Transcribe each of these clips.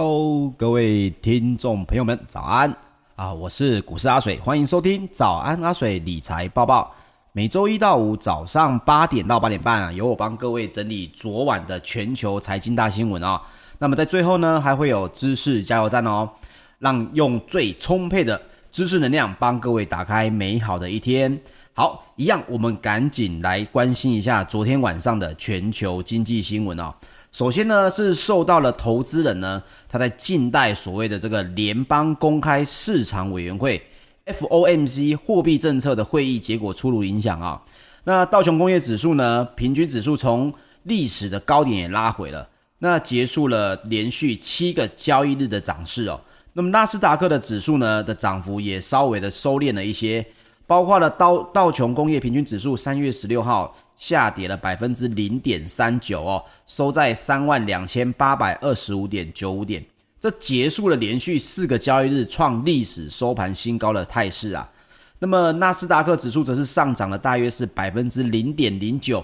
Hello，各位听众朋友们，早安啊！我是股市阿水，欢迎收听早安阿水理财报报。每周一到五早上八点到八点半啊，由我帮各位整理昨晚的全球财经大新闻啊。那么在最后呢，还会有知识加油站哦，让用最充沛的知识能量帮各位打开美好的一天。好，一样，我们赶紧来关心一下昨天晚上的全球经济新闻哦。首先呢，是受到了投资人呢，他在近代所谓的这个联邦公开市场委员会 FOMC 货币政策的会议结果出炉影响啊。那道琼工业指数呢，平均指数从历史的高点也拉回了，那结束了连续七个交易日的涨势哦。那么纳斯达克的指数呢的涨幅也稍微的收敛了一些，包括了道道琼工业平均指数三月十六号。下跌了百分之零点三九哦，收在三万两千八百二十五点九五点，这结束了连续四个交易日创历史收盘新高的态势啊。那么纳斯达克指数则是上涨了大约是百分之零点零九，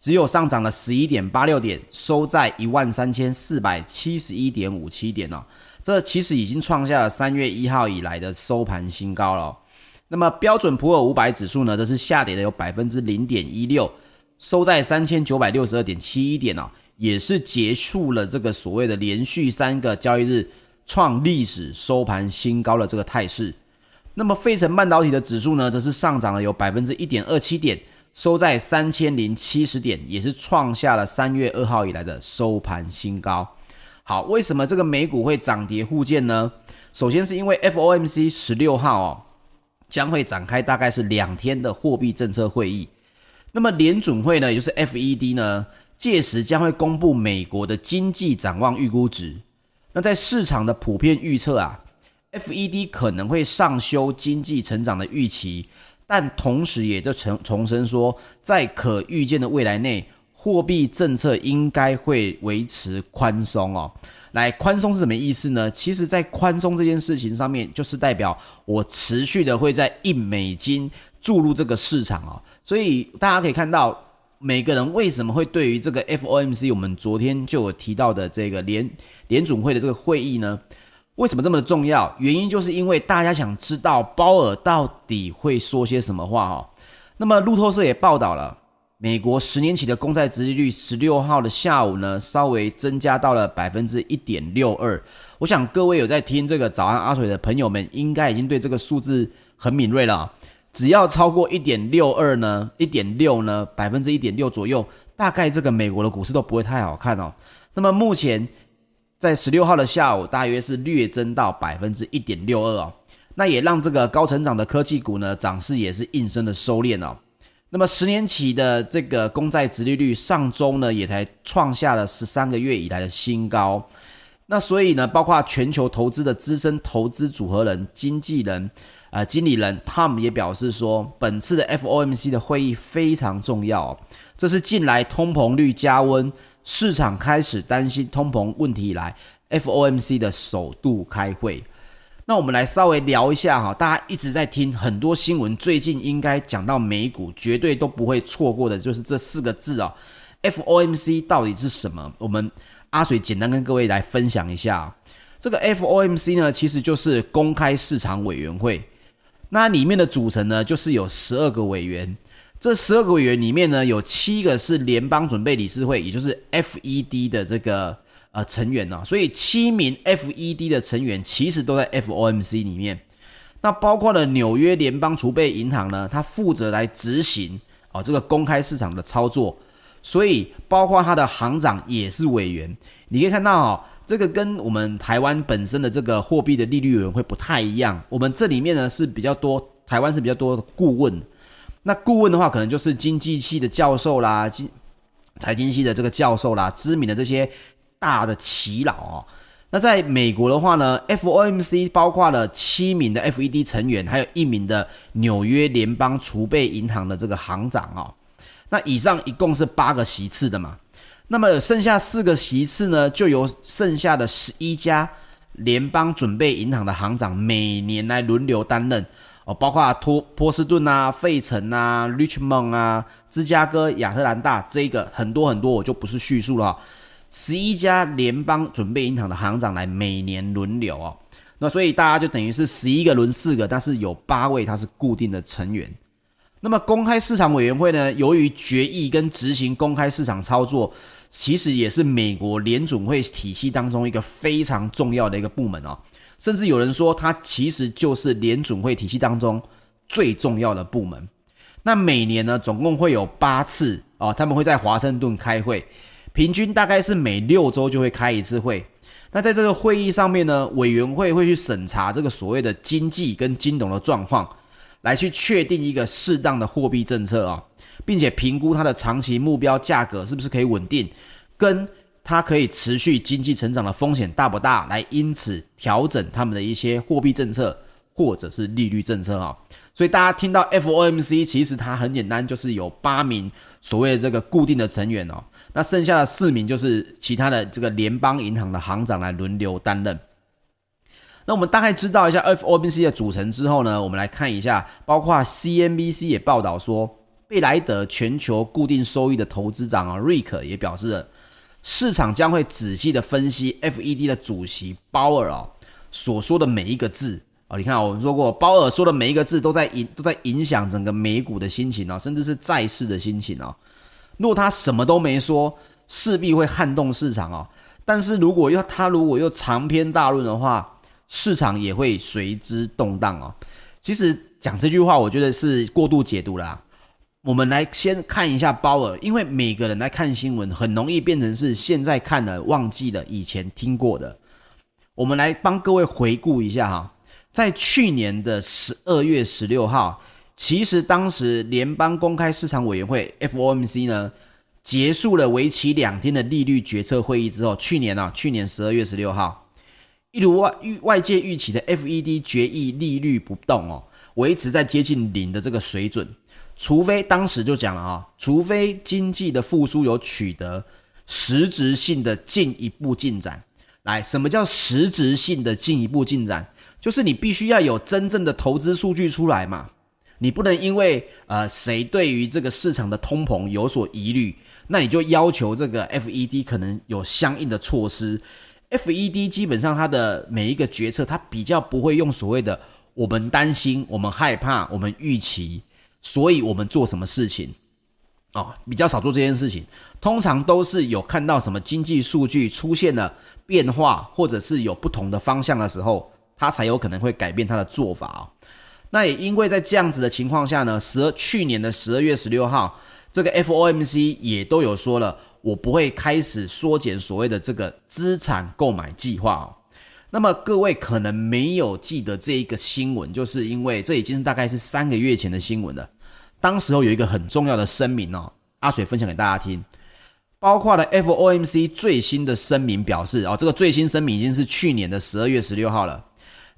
只有上涨了十一点八六点，收在一万三千四百七十一点五七点哦。这其实已经创下了三月一号以来的收盘新高了。那么标准普尔五百指数呢，则是下跌了有百分之零点一六。收在三千九百六十二点七一点哦，也是结束了这个所谓的连续三个交易日创历史收盘新高的这个态势。那么费城半导体的指数呢，则是上涨了有百分之一点二七点，收在三千零七十点，也是创下了三月二号以来的收盘新高。好，为什么这个美股会涨跌互见呢？首先是因为 FOMC 十六号哦，将会展开大概是两天的货币政策会议。那么联准会呢，也就是 FED 呢，届时将会公布美国的经济展望预估值。那在市场的普遍预测啊，FED 可能会上修经济成长的预期，但同时也就重重申说，在可预见的未来内，货币政策应该会维持宽松哦。来，宽松是什么意思呢？其实，在宽松这件事情上面，就是代表我持续的会在印美金注入这个市场哦。所以大家可以看到，每个人为什么会对于这个 FOMC，我们昨天就有提到的这个联联准会的这个会议呢，为什么这么的重要？原因就是因为大家想知道鲍尔到底会说些什么话哦。那么路透社也报道了，美国十年期的公债殖利率十六号的下午呢，稍微增加到了百分之一点六二。我想各位有在听这个早安阿水的朋友们，应该已经对这个数字很敏锐了。只要超过一点六二呢，一点六呢，百分之一点六左右，大概这个美国的股市都不会太好看哦。那么目前在十六号的下午，大约是略增到百分之一点六二哦。那也让这个高成长的科技股呢，涨势也是应声的收敛哦。那么十年期的这个公债殖利率上周呢，也才创下了十三个月以来的新高。那所以呢，包括全球投资的资深投资组合人、经纪人。呃，经理人 Tom 也表示说，本次的 FOMC 的会议非常重要哦，这是近来通膨率加温，市场开始担心通膨问题以来，FOMC 的首度开会。那我们来稍微聊一下哈，大家一直在听很多新闻，最近应该讲到美股，绝对都不会错过的，就是这四个字哦，FOMC 到底是什么？我们阿水简单跟各位来分享一下，这个 FOMC 呢，其实就是公开市场委员会。那里面的组成呢，就是有十二个委员。这十二个委员里面呢，有七个是联邦准备理事会，也就是 FED 的这个呃成员呢、所以七名 FED 的成员其实都在 FOMC 里面。那包括了纽约联邦储备银行呢，它负责来执行哦这个公开市场的操作。所以包括它的行长也是委员。你可以看到哦。这个跟我们台湾本身的这个货币的利率会不太一样，我们这里面呢是比较多，台湾是比较多的顾问。那顾问的话，可能就是经济系的教授啦，经财经系的这个教授啦，知名的这些大的耆老哦。那在美国的话呢，FOMC 包括了七名的 FED 成员，还有一名的纽约联邦储备银行的这个行长哦。那以上一共是八个席次的嘛。那么剩下四个席次呢，就由剩下的十一家联邦准备银行的行长每年来轮流担任哦，包括托波士顿啊、费城啊、Richmond 啊、芝加哥、亚特兰大这个很多很多，我就不是叙述了。十一家联邦准备银行的行长来每年轮流哦。那所以大家就等于是十一个轮四个，但是有八位他是固定的成员。那么公开市场委员会呢，由于决议跟执行公开市场操作，其实也是美国联准会体系当中一个非常重要的一个部门哦。甚至有人说，它其实就是联准会体系当中最重要的部门。那每年呢，总共会有八次哦，他们会在华盛顿开会，平均大概是每六周就会开一次会。那在这个会议上面呢，委员会会去审查这个所谓的经济跟金融的状况，来去确定一个适当的货币政策啊，并且评估它的长期目标价格是不是可以稳定，跟。它可以持续经济成长的风险大不大？来因此调整他们的一些货币政策或者是利率政策啊。所以大家听到 FOMC，其实它很简单，就是有八名所谓的这个固定的成员哦。那剩下的四名就是其他的这个联邦银行的行长来轮流担任。那我们大概知道一下 FOMC 的组成之后呢，我们来看一下，包括 CNBC 也报道说，贝莱德全球固定收益的投资长啊，Ric 也表示了。市场将会仔细的分析 FED 的主席鲍尔啊所说的每一个字哦，你看我们说过，鲍尔说的每一个字都在影都在影响整个美股的心情哦，甚至是债市的心情哦。如果他什么都没说，势必会撼动市场哦。但是如果要他如果又长篇大论的话，市场也会随之动荡哦。其实讲这句话，我觉得是过度解读了啊。我们来先看一下鲍尔，因为每个人来看新闻，很容易变成是现在看了忘记了以前听过的。我们来帮各位回顾一下哈，在去年的十二月十六号，其实当时联邦公开市场委员会 FOMC 呢结束了为期两天的利率决策会议之后，去年啊，去年十二月十六号，一如外预外界预期的 FED 决议利率不动哦，维持在接近零的这个水准。除非当时就讲了啊，除非经济的复苏有取得实质性的进一步进展。来，什么叫实质性的进一步进展？就是你必须要有真正的投资数据出来嘛。你不能因为呃谁对于这个市场的通膨有所疑虑，那你就要求这个 FED 可能有相应的措施。FED 基本上它的每一个决策，它比较不会用所谓的我们担心、我们害怕、我们预期。所以我们做什么事情，哦，比较少做这件事情。通常都是有看到什么经济数据出现了变化，或者是有不同的方向的时候，他才有可能会改变他的做法哦。那也因为在这样子的情况下呢，十二去年的十二月十六号，这个 FOMC 也都有说了，我不会开始缩减所谓的这个资产购买计划哦。那么各位可能没有记得这一个新闻，就是因为这已经是大概是三个月前的新闻了。当时候有一个很重要的声明哦，阿水分享给大家听，包括了 FOMC 最新的声明表示哦，这个最新声明已经是去年的十二月十六号了。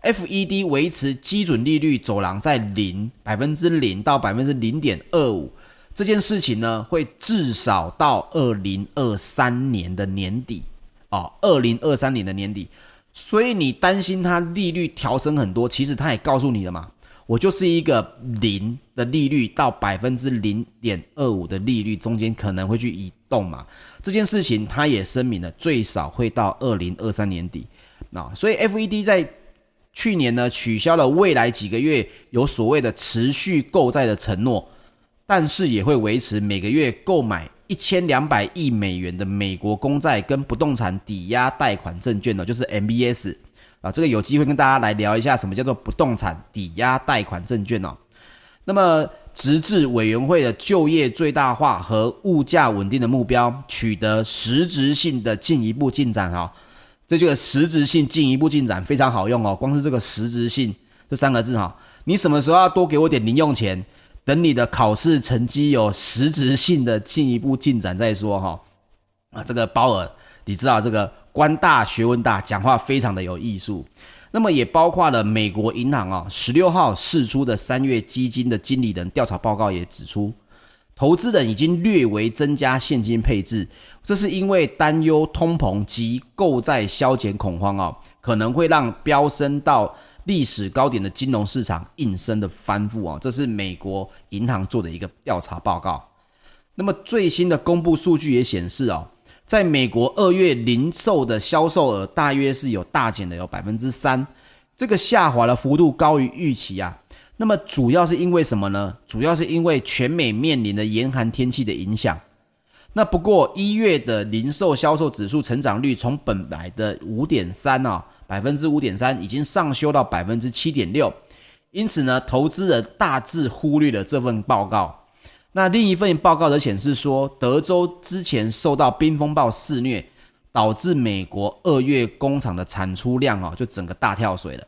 FED 维持基准利率走廊在零百分之零到百分之零点二五这件事情呢，会至少到二零二三年的年底哦，二零二三年的年底。所以你担心它利率调升很多，其实他也告诉你了嘛。我就是一个零的利率到百分之零点二五的利率中间可能会去移动嘛，这件事情他也声明了最少会到二零二三年底，那所以 FED 在去年呢取消了未来几个月有所谓的持续购债的承诺，但是也会维持每个月购买一千两百亿美元的美国公债跟不动产抵押贷款证券呢，就是 MBS。啊，这个有机会跟大家来聊一下什么叫做不动产抵押贷款证券哦。那么，直至委员会的就业最大化和物价稳定的目标取得实质性的进一步进展哈，这这个实质性进一步进展非常好用哦。光是这个实质性这三个字哈，你什么时候要多给我点零用钱？等你的考试成绩有实质性的进一步进展再说哈。啊，这个鲍尔，你知道这个。官大学问大，讲话非常的有艺术。那么也包括了美国银行啊，十六号释出的三月基金的经理人调查报告也指出，投资人已经略微增加现金配置，这是因为担忧通膨及购债削减恐慌啊，可能会让飙升到历史高点的金融市场应声的翻覆啊。这是美国银行做的一个调查报告。那么最新的公布数据也显示啊。在美国二月零售的销售额大约是有大减的有百分之三，这个下滑的幅度高于预期啊。那么主要是因为什么呢？主要是因为全美面临的严寒天气的影响。那不过一月的零售销售指数成长率从本来的五点三啊，百分之五点三已经上修到百分之七点六。因此呢，投资人大致忽略了这份报告。那另一份报告则显示说，德州之前受到冰风暴肆虐，导致美国二月工厂的产出量哦，就整个大跳水了。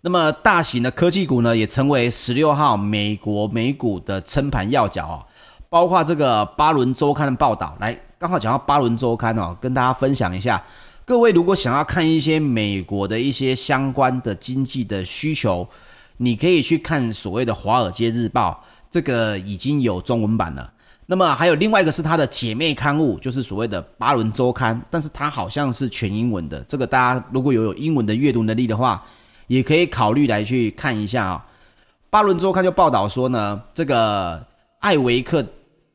那么大型的科技股呢，也成为十六号美国美股的撑盘要角哦，包括这个巴伦周刊的报道。来，刚好讲到巴伦周刊哦，跟大家分享一下。各位如果想要看一些美国的一些相关的经济的需求，你可以去看所谓的《华尔街日报》，这个已经有中文版了。那么还有另外一个是它的姐妹刊物，就是所谓的《巴伦周刊》，但是它好像是全英文的。这个大家如果有有英文的阅读能力的话，也可以考虑来去看一下啊。《巴伦周刊》就报道说呢，这个艾维克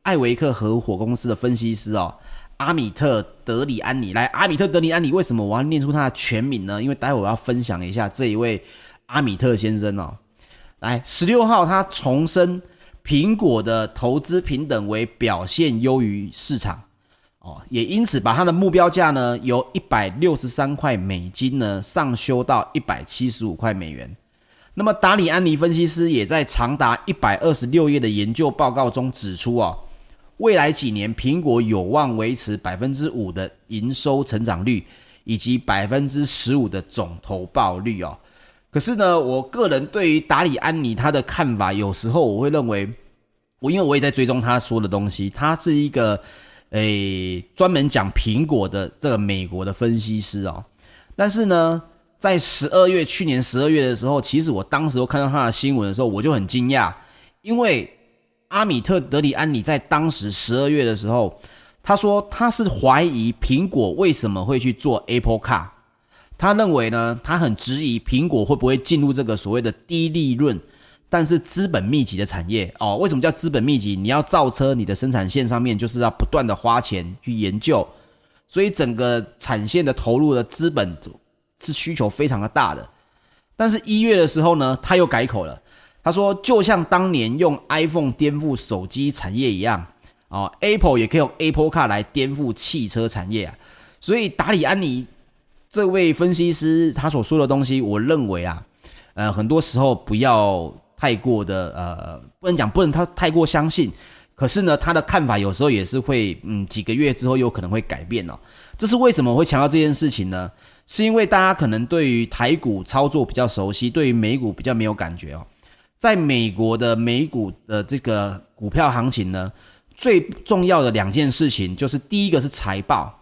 艾维克合伙公司的分析师哦。阿米特·德里安尼，来，阿米特·德里安尼，为什么我要念出他的全名呢？因为待会我要分享一下这一位阿米特先生哦。来，十六号他重申苹果的投资平等为表现优于市场哦，也因此把它的目标价呢由一百六十三块美金呢上修到一百七十五块美元。那么达里安尼分析师也在长达一百二十六页的研究报告中指出哦。未来几年，苹果有望维持百分之五的营收成长率，以及百分之十五的总投报率哦。可是呢，我个人对于达里安尼他的看法，有时候我会认为，我因为我也在追踪他说的东西，他是一个诶专门讲苹果的这个美国的分析师哦。但是呢，在十二月，去年十二月的时候，其实我当时我看到他的新闻的时候，我就很惊讶，因为。阿米特·德里安尼在当时十二月的时候，他说他是怀疑苹果为什么会去做 Apple Car。他认为呢，他很质疑苹果会不会进入这个所谓的低利润但是资本密集的产业哦。为什么叫资本密集？你要造车，你的生产线上面就是要不断的花钱去研究，所以整个产线的投入的资本是需求非常的大的。但是一月的时候呢，他又改口了。他说：“就像当年用 iPhone 颠覆手机产业一样，哦，Apple 也可以用 Apple Car 来颠覆汽车产业啊。所以达里安尼这位分析师他所说的东西，我认为啊，呃，很多时候不要太过的呃，不能讲不能他太过相信。可是呢，他的看法有时候也是会，嗯，几个月之后有可能会改变哦。这是为什么我会强调这件事情呢？是因为大家可能对于台股操作比较熟悉，对于美股比较没有感觉哦。”在美国的美股的这个股票行情呢，最重要的两件事情就是第一个是财报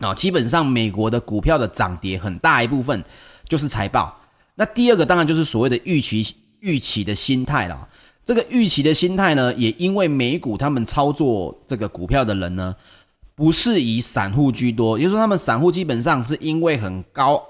啊，基本上美国的股票的涨跌很大一部分就是财报。那第二个当然就是所谓的预期预期的心态了。这个预期的心态呢，也因为美股他们操作这个股票的人呢，不是以散户居多，也就是说他们散户基本上是因为很高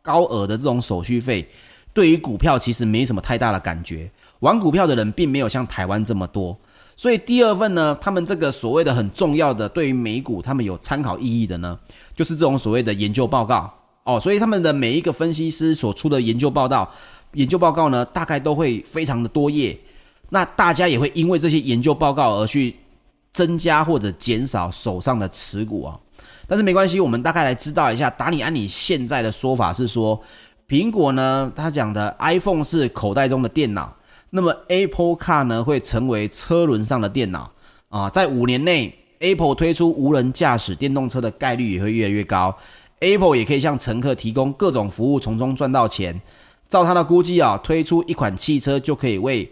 高额的这种手续费。对于股票其实没什么太大的感觉，玩股票的人并没有像台湾这么多，所以第二份呢，他们这个所谓的很重要的对于美股他们有参考意义的呢，就是这种所谓的研究报告哦，所以他们的每一个分析师所出的研究报道，研究报告呢，大概都会非常的多页，那大家也会因为这些研究报告而去增加或者减少手上的持股啊，但是没关系，我们大概来知道一下，达里安你现在的说法是说。苹果呢，他讲的 iPhone 是口袋中的电脑，那么 Apple Car 呢会成为车轮上的电脑啊，在五年内，Apple 推出无人驾驶电动车的概率也会越来越高，Apple 也可以向乘客提供各种服务，从中赚到钱。照他的估计啊，推出一款汽车就可以为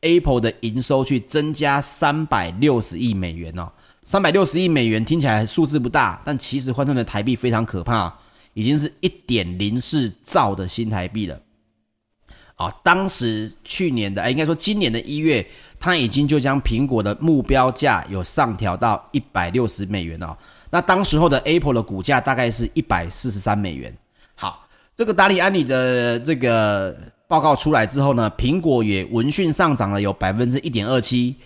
Apple 的营收去增加三百六十亿美元哦，三百六十亿美元听起来数字不大，但其实换算成台币非常可怕。已经是一点零四兆的新台币了，啊，当时去年的，哎，应该说今年的一月，他已经就将苹果的目标价有上调到一百六十美元哦。那当时候的 Apple 的股价大概是一百四十三美元。好，这个达里安尼的这个报告出来之后呢，苹果也闻讯上涨了有百分之一点二七，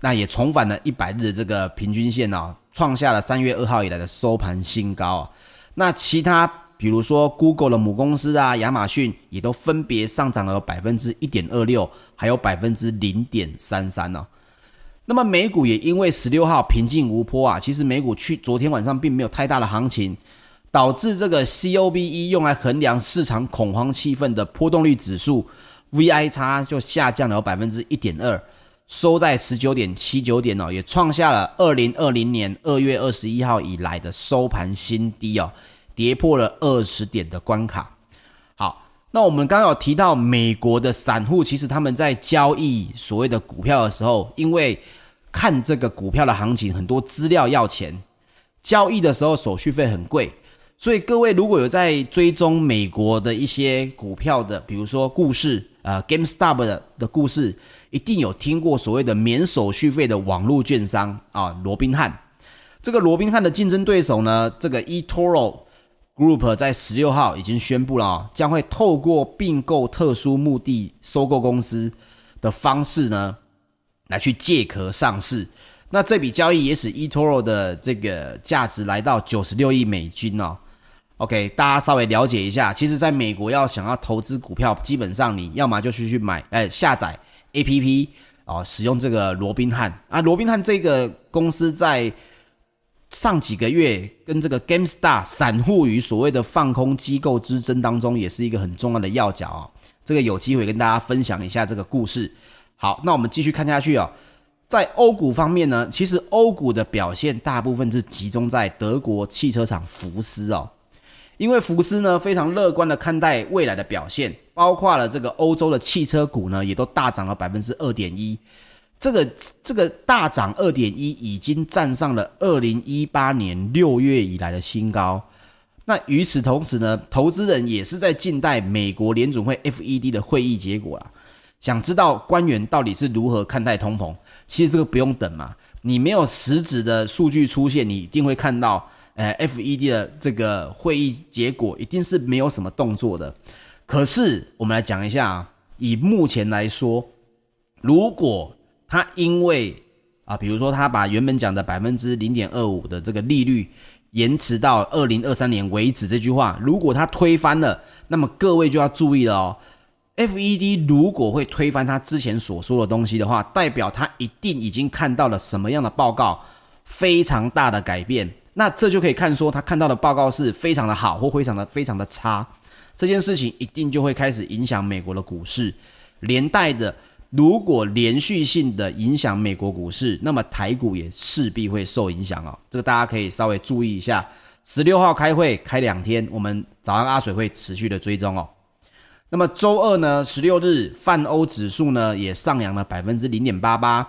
那也重返了一百日的这个平均线哦。创下了三月二号以来的收盘新高啊。那其他比如说 Google 的母公司啊，亚马逊也都分别上涨了百分之一点二六，还有百分之零点三三呢。那么美股也因为十六号平静无波啊，其实美股去昨天晚上并没有太大的行情，导致这个 COBE 用来衡量市场恐慌气氛的波动率指数 VIX 就下降了百分之一点二。收在十九点七九点哦，也创下了二零二零年二月二十一号以来的收盘新低哦，跌破了二十点的关卡。好，那我们刚刚有提到美国的散户，其实他们在交易所谓的股票的时候，因为看这个股票的行情，很多资料要钱，交易的时候手续费很贵，所以各位如果有在追踪美国的一些股票的，比如说故事，呃，GameStop 的的故事。一定有听过所谓的免手续费的网络券商啊，罗宾汉。这个罗宾汉的竞争对手呢，这个 eToro Group 在十六号已经宣布了，将会透过并购特殊目的收购公司的方式呢，来去借壳上市。那这笔交易也使 eToro 的这个价值来到九十六亿美金哦。OK，大家稍微了解一下，其实在美国要想要投资股票，基本上你要么就是去买，哎，下载。A P P 哦，使用这个罗宾汉啊，罗宾汉这个公司在上几个月跟这个 GameStar 散户与所谓的放空机构之争当中，也是一个很重要的要角哦。这个有机会跟大家分享一下这个故事。好，那我们继续看下去哦。在欧股方面呢，其实欧股的表现大部分是集中在德国汽车厂福斯哦。因为福斯呢非常乐观的看待未来的表现，包括了这个欧洲的汽车股呢也都大涨了百分之二点一，这个这个大涨二点一已经站上了二零一八年六月以来的新高。那与此同时呢，投资人也是在静待美国联准会 FED 的会议结果啦。想知道官员到底是如何看待通膨？其实这个不用等嘛，你没有实质的数据出现，你一定会看到。呃，FED 的这个会议结果一定是没有什么动作的。可是我们来讲一下，以目前来说，如果他因为啊，比如说他把原本讲的百分之零点二五的这个利率延迟到二零二三年为止这句话，如果他推翻了，那么各位就要注意了哦。FED 如果会推翻他之前所说的东西的话，代表他一定已经看到了什么样的报告，非常大的改变。那这就可以看说，他看到的报告是非常的好，或非常的非常的差，这件事情一定就会开始影响美国的股市，连带着如果连续性的影响美国股市，那么台股也势必会受影响哦。这个大家可以稍微注意一下。十六号开会开两天，我们早安阿水会持续的追踪哦。那么周二呢，十六日泛欧指数呢也上扬了百分之零点八八。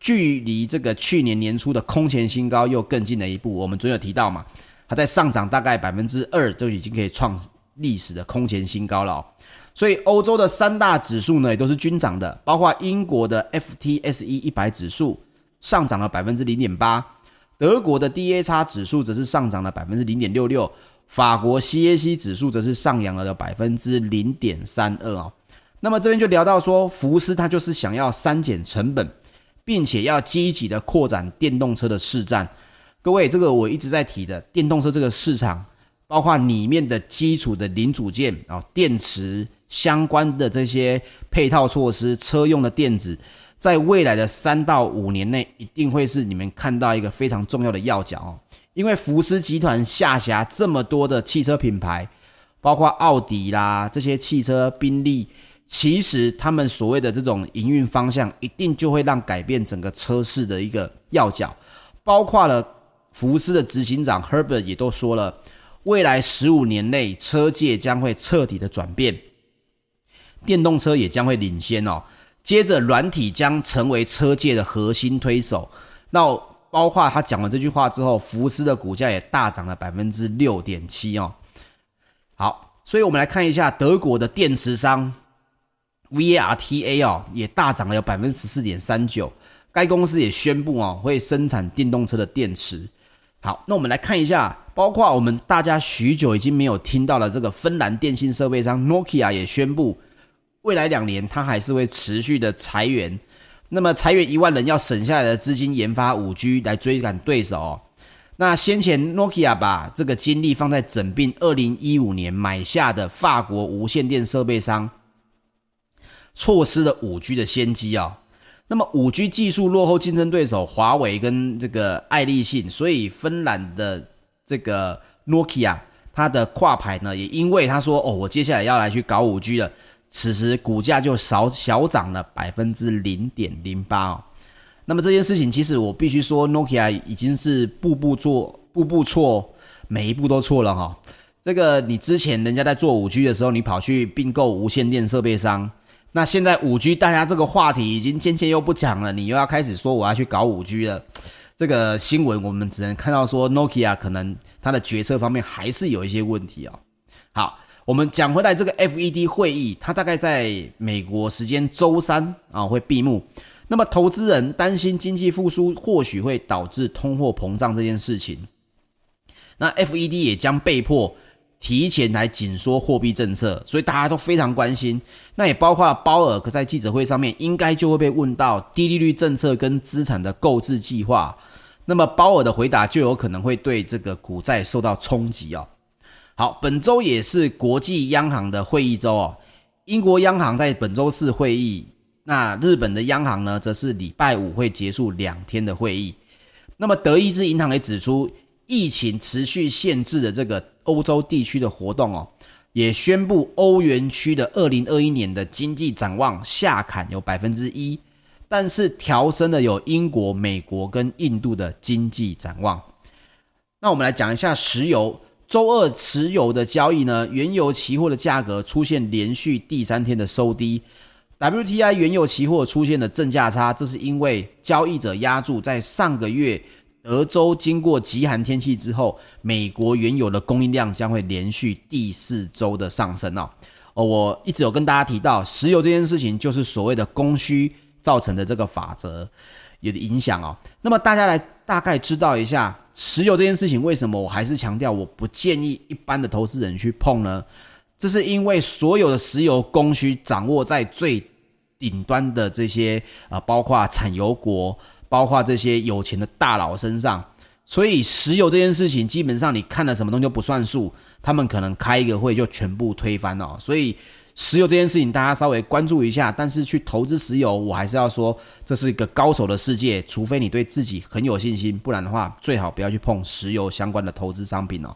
距离这个去年年初的空前新高又更近了一步。我们昨天有提到嘛，它在上涨大概百分之二，就已经可以创历史的空前新高了。所以欧洲的三大指数呢，也都是均涨的，包括英国的 FTSE 一百指数上涨了百分之零点八，德国的 DAX 指数则是上涨了百分之零点六六，法国 CAC 指数则是上扬了百分之零点三二哦。那么这边就聊到说，福斯它就是想要删减成本。并且要积极的扩展电动车的市占，各位，这个我一直在提的电动车这个市场，包括里面的基础的零组件啊，电池相关的这些配套措施，车用的电子，在未来的三到五年内，一定会是你们看到一个非常重要的要角哦。因为福斯集团下辖这么多的汽车品牌，包括奥迪啦这些汽车，宾利。其实他们所谓的这种营运方向，一定就会让改变整个车市的一个要角，包括了福斯的执行长 Herbert 也都说了，未来十五年内车界将会彻底的转变，电动车也将会领先哦。接着软体将成为车界的核心推手。那包括他讲了这句话之后，福斯的股价也大涨了百分之六点七哦。好，所以我们来看一下德国的电池商。VRTA 哦，也大涨了有百分之十四点三九。该公司也宣布哦，会生产电动车的电池。好，那我们来看一下，包括我们大家许久已经没有听到的这个芬兰电信设备商 Nokia 也宣布，未来两年它还是会持续的裁员。那么裁员一万人，要省下来的资金研发五 G 来追赶对手哦。那先前 Nokia 把这个精力放在整并二零一五年买下的法国无线电设备商，错失了五 G 的先机啊、哦。那么五 G 技术落后竞争对手华为跟这个爱立信，所以芬兰的这个 Nokia 它的挂牌呢，也因为他说哦，我接下来要来去搞五 G 了，此时股价就少小涨了百分之零点零八哦。那么这件事情，其实我必须说，Nokia 已经是步步做，步步错，每一步都错了哈。这个你之前人家在做五 G 的时候，你跑去并购无线电设备商，那现在五 G 大家这个话题已经渐渐又不讲了，你又要开始说我要去搞五 G 了。这个新闻我们只能看到说，Nokia 可能它的决策方面还是有一些问题哦。好，我们讲回来这个 FED 会议，它大概在美国时间周三啊会闭幕。那么，投资人担心经济复苏或许会导致通货膨胀这件事情，那 FED 也将被迫提前来紧缩货币政策，所以大家都非常关心。那也包括了鲍尔在记者会上面，应该就会被问到低利率政策跟资产的购置计划。那么鲍尔的回答就有可能会对这个股债受到冲击哦。好，本周也是国际央行的会议周哦，英国央行在本周四会议。那日本的央行呢，则是礼拜五会结束两天的会议。那么德意志银行也指出，疫情持续限制的这个欧洲地区的活动哦，也宣布欧元区的二零二一年的经济展望下砍有百分之一，但是调升了有英国、美国跟印度的经济展望。那我们来讲一下石油，周二持有的交易呢，原油期货的价格出现连续第三天的收低。WTI 原油期货出现了正价差，这是因为交易者押注在上个月德州经过极寒天气之后，美国原油的供应量将会连续第四周的上升哦。哦，我一直有跟大家提到，石油这件事情就是所谓的供需造成的这个法则有的影响哦。那么大家来大概知道一下石油这件事情，为什么我还是强调我不建议一般的投资人去碰呢？这是因为所有的石油供需掌握在最顶端的这些啊，包括产油国，包括这些有钱的大佬身上，所以石油这件事情，基本上你看了什么东西就不算数，他们可能开一个会就全部推翻了。所以石油这件事情，大家稍微关注一下。但是去投资石油，我还是要说，这是一个高手的世界，除非你对自己很有信心，不然的话，最好不要去碰石油相关的投资商品哦。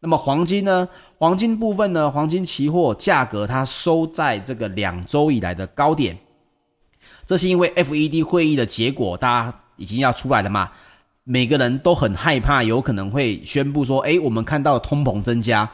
那么黄金呢？黄金部分呢？黄金期货价格它收在这个两周以来的高点，这是因为 FED 会议的结果，大家已经要出来了嘛？每个人都很害怕，有可能会宣布说：“诶，我们看到通膨增加，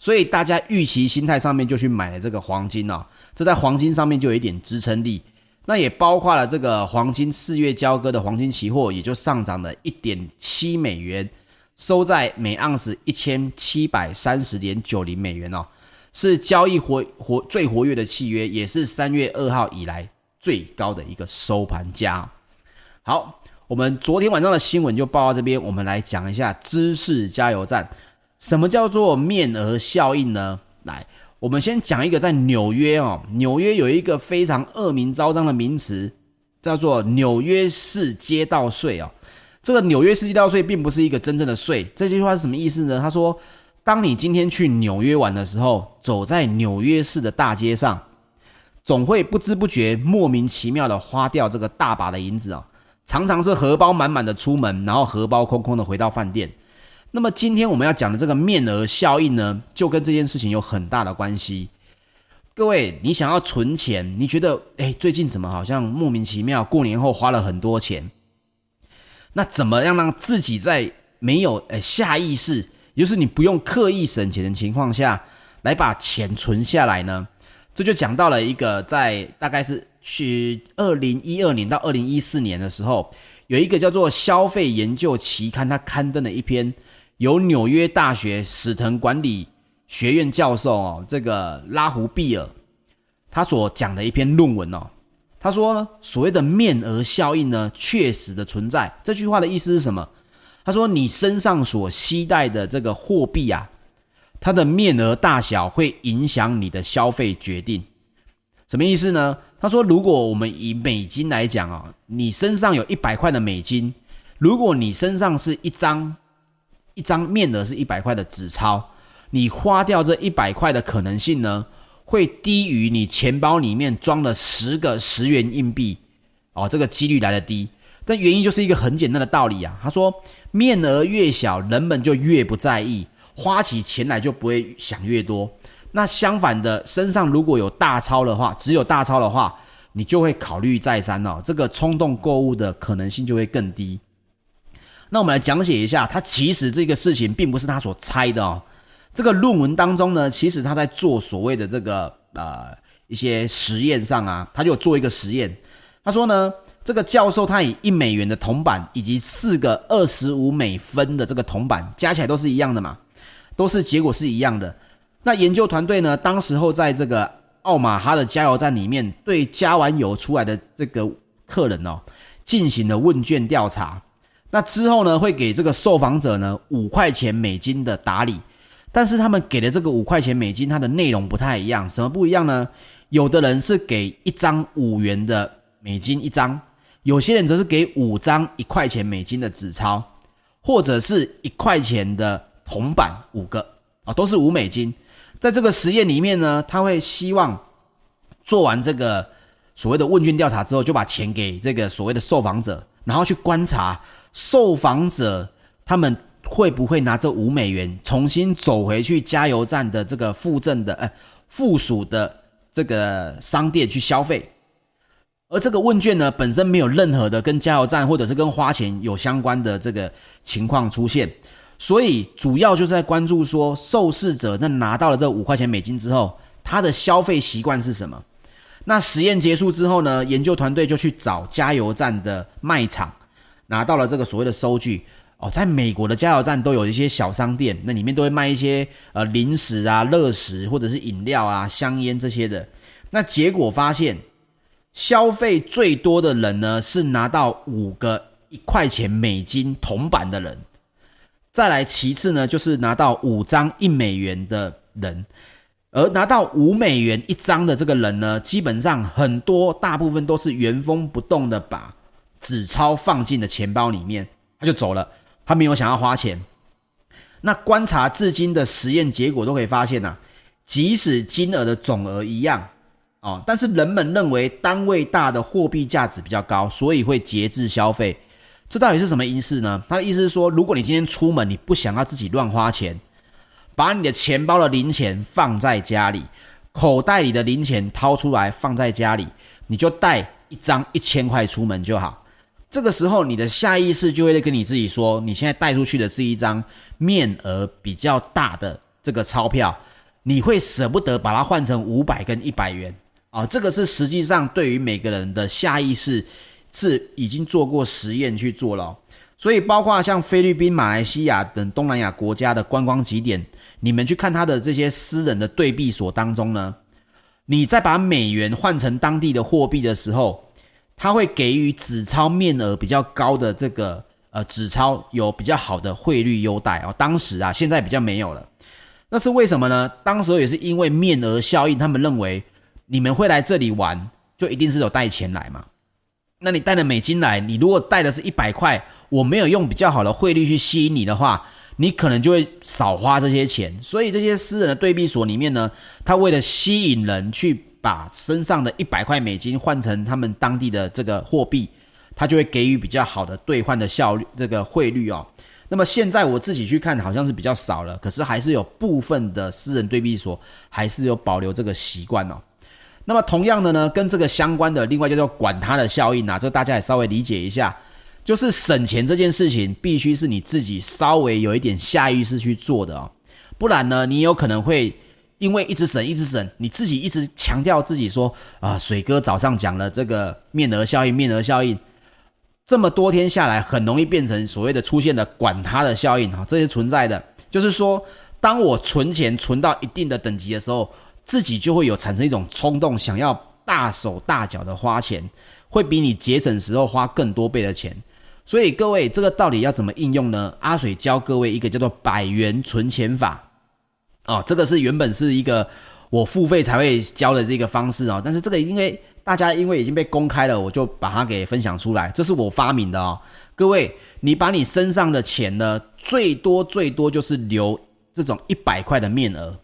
所以大家预期心态上面就去买了这个黄金哦。这在黄金上面就有一点支撑力。那也包括了这个黄金四月交割的黄金期货，也就上涨了一点七美元。收在每盎司一千七百三十点九零美元哦，是交易活活最活跃的契约，也是三月二号以来最高的一个收盘价。好，我们昨天晚上的新闻就报到这边，我们来讲一下知识加油站。什么叫做面额效应呢？来，我们先讲一个在纽约哦，纽约有一个非常恶名昭彰的名词，叫做纽约市街道税哦。这个纽约市街道税并不是一个真正的税，这句话是什么意思呢？他说，当你今天去纽约玩的时候，走在纽约市的大街上，总会不知不觉、莫名其妙的花掉这个大把的银子哦，常常是荷包满满的出门，然后荷包空空的回到饭店。那么今天我们要讲的这个面额效应呢，就跟这件事情有很大的关系。各位，你想要存钱，你觉得，诶，最近怎么好像莫名其妙，过年后花了很多钱？那怎么样让自己在没有呃下意识，也就是你不用刻意省钱的情况下来把钱存下来呢？这就讲到了一个在大概是去二零一二年到二零一四年的时候，有一个叫做《消费研究期刊》，它刊登了一篇由纽约大学史腾管理学院教授哦，这个拉胡比尔他所讲的一篇论文哦。他说呢，所谓的面额效应呢，确实的存在。这句话的意思是什么？他说，你身上所携带的这个货币啊，它的面额大小会影响你的消费决定。什么意思呢？他说，如果我们以美金来讲啊，你身上有一百块的美金，如果你身上是一张一张面额是一百块的纸钞，你花掉这一百块的可能性呢，会低于你钱包里面装了十个十元硬币哦，这个几率来得低。但原因就是一个很简单的道理啊，他说面额越小，人们就越不在意，花起钱来就不会想越多。那相反的，身上如果有大钞的话，只有大钞的话，你就会考虑再三哦，这个冲动购物的可能性就会更低。那我们来讲解一下，他其实这个事情并不是他所猜的哦。这个论文当中呢，其实他在做所谓的这个呃一些实验上啊，他就做一个实验。他说呢，这个教授他以一美元的铜板以及四个二十五美分的这个铜板加起来都是一样的嘛，都是结果是一样的。那研究团队呢，当时候在这个奥马哈的加油站里面，对加完油出来的这个客人哦，进行了问卷调查。那之后呢，会给这个受访者呢五块钱美金的打理，但是他们给的这个五块钱美金，它的内容不太一样。什么不一样呢？有的人是给一张五元的美金一张，有些人则是给五张一块钱美金的纸钞，或者是一块钱的铜板五个啊，都是五美金。在这个实验里面呢，他会希望做完这个所谓的问卷调查之后，就把钱给这个所谓的受访者，然后去观察受访者他们会不会拿这五美元重新走回去加油站的这个附赠的呃附属的这个商店去消费。而这个问卷呢，本身没有任何的跟加油站或者是跟花钱有相关的这个情况出现。所以主要就是在关注说，受试者那拿到了这五块钱美金之后，他的消费习惯是什么？那实验结束之后呢，研究团队就去找加油站的卖场，拿到了这个所谓的收据。哦，在美国的加油站都有一些小商店，那里面都会卖一些呃零食啊、热食或者是饮料啊、香烟这些的。那结果发现，消费最多的人呢，是拿到五个一块钱美金铜板的人。再来，其次呢，就是拿到五张一美元的人，而拿到五美元一张的这个人呢，基本上很多大部分都是原封不动的把纸钞放进了钱包里面，他就走了，他没有想要花钱。那观察至今的实验结果都可以发现呐、啊，即使金额的总额一样哦，但是人们认为单位大的货币价值比较高，所以会节制消费。这到底是什么意思呢？他的意思是说，如果你今天出门，你不想要自己乱花钱，把你的钱包的零钱放在家里，口袋里的零钱掏出来放在家里，你就带一张一千块出门就好。这个时候，你的下意识就会跟你自己说，你现在带出去的是一张面额比较大的这个钞票，你会舍不得把它换成五百跟一百元啊。这个是实际上对于每个人的下意识。是已经做过实验去做了，所以包括像菲律宾、马来西亚等东南亚国家的观光景点，你们去看他的这些私人的对币所当中呢，你在把美元换成当地的货币的时候，他会给予纸钞面额比较高的这个呃纸钞有比较好的汇率优待哦。当时啊，现在比较没有了，那是为什么呢？当时也是因为面额效应，他们认为你们会来这里玩，就一定是有带钱来嘛。那你带了美金来，你如果带的是一百块，我没有用比较好的汇率去吸引你的话，你可能就会少花这些钱。所以这些私人的对币所里面呢，他为了吸引人去把身上的一百块美金换成他们当地的这个货币，他就会给予比较好的兑换的效率，这个汇率哦。那么现在我自己去看，好像是比较少了，可是还是有部分的私人对币所还是有保留这个习惯哦。那么同样的呢，跟这个相关的另外叫做管它的效应啊，这大家也稍微理解一下，就是省钱这件事情必须是你自己稍微有一点下意识去做的哦，不然呢，你有可能会因为一直省一直省，你自己一直强调自己说啊，水哥早上讲了这个面额效应，面额效应，这么多天下来，很容易变成所谓的出现的管他的效应哈，这些存在的，就是说，当我存钱存到一定的等级的时候。自己就会有产生一种冲动，想要大手大脚的花钱，会比你节省时候花更多倍的钱。所以各位，这个到底要怎么应用呢？阿水教各位一个叫做百元存钱法。哦，这个是原本是一个我付费才会教的这个方式哦。但是这个因为大家因为已经被公开了，我就把它给分享出来，这是我发明的哦。各位，你把你身上的钱呢，最多最多就是留这种一百块的面额，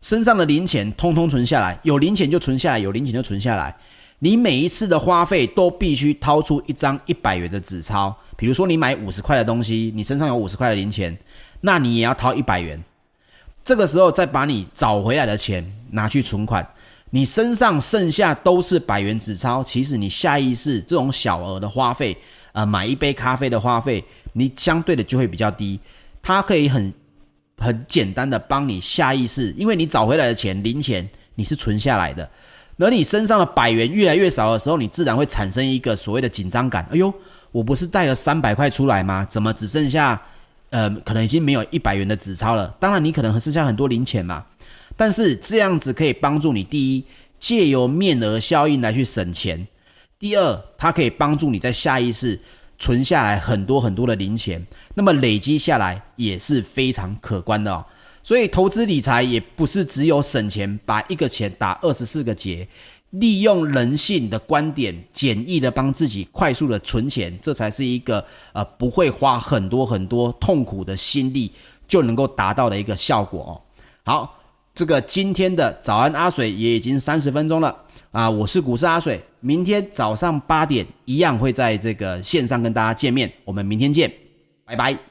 身上的零钱通通存下来，有零钱就存下来，有零钱就存下来。你每一次的花费都必须掏出一张一百元的纸钞，比如说你买五十块的东西，你身上有五十块的零钱，那你也要掏一百元。这个时候再把你找回来的钱拿去存款，你身上剩下都是百元纸钞，其实你下意识这种小额的花费，呃，买一杯咖啡的花费，你相对的就会比较低。它可以很很简单的帮你下意识，因为你找回来的钱零钱你是存下来的。而你身上的百元越来越少的时候，你自然会产生一个所谓的紧张感。哎呦，我不是带了三百块出来吗？怎么只剩下，呃，可能已经没有一百元的纸钞了？当然，你可能剩下很多零钱嘛。但是这样子可以帮助你：第一，借由面额效应来去省钱；第二，它可以帮助你在下意识存下来很多很多的零钱。那么累积下来也是非常可观的哦。所以投资理财也不是只有省钱，把一个钱打二十四个结，利用人性的观点，简易的帮自己快速的存钱，这才是一个呃不会花很多很多痛苦的心力就能够达到的一个效果哦。好，这个今天的早安阿水也已经三十分钟了啊，我是股市阿水，明天早上八点一样会在这个线上跟大家见面，我们明天见，拜拜。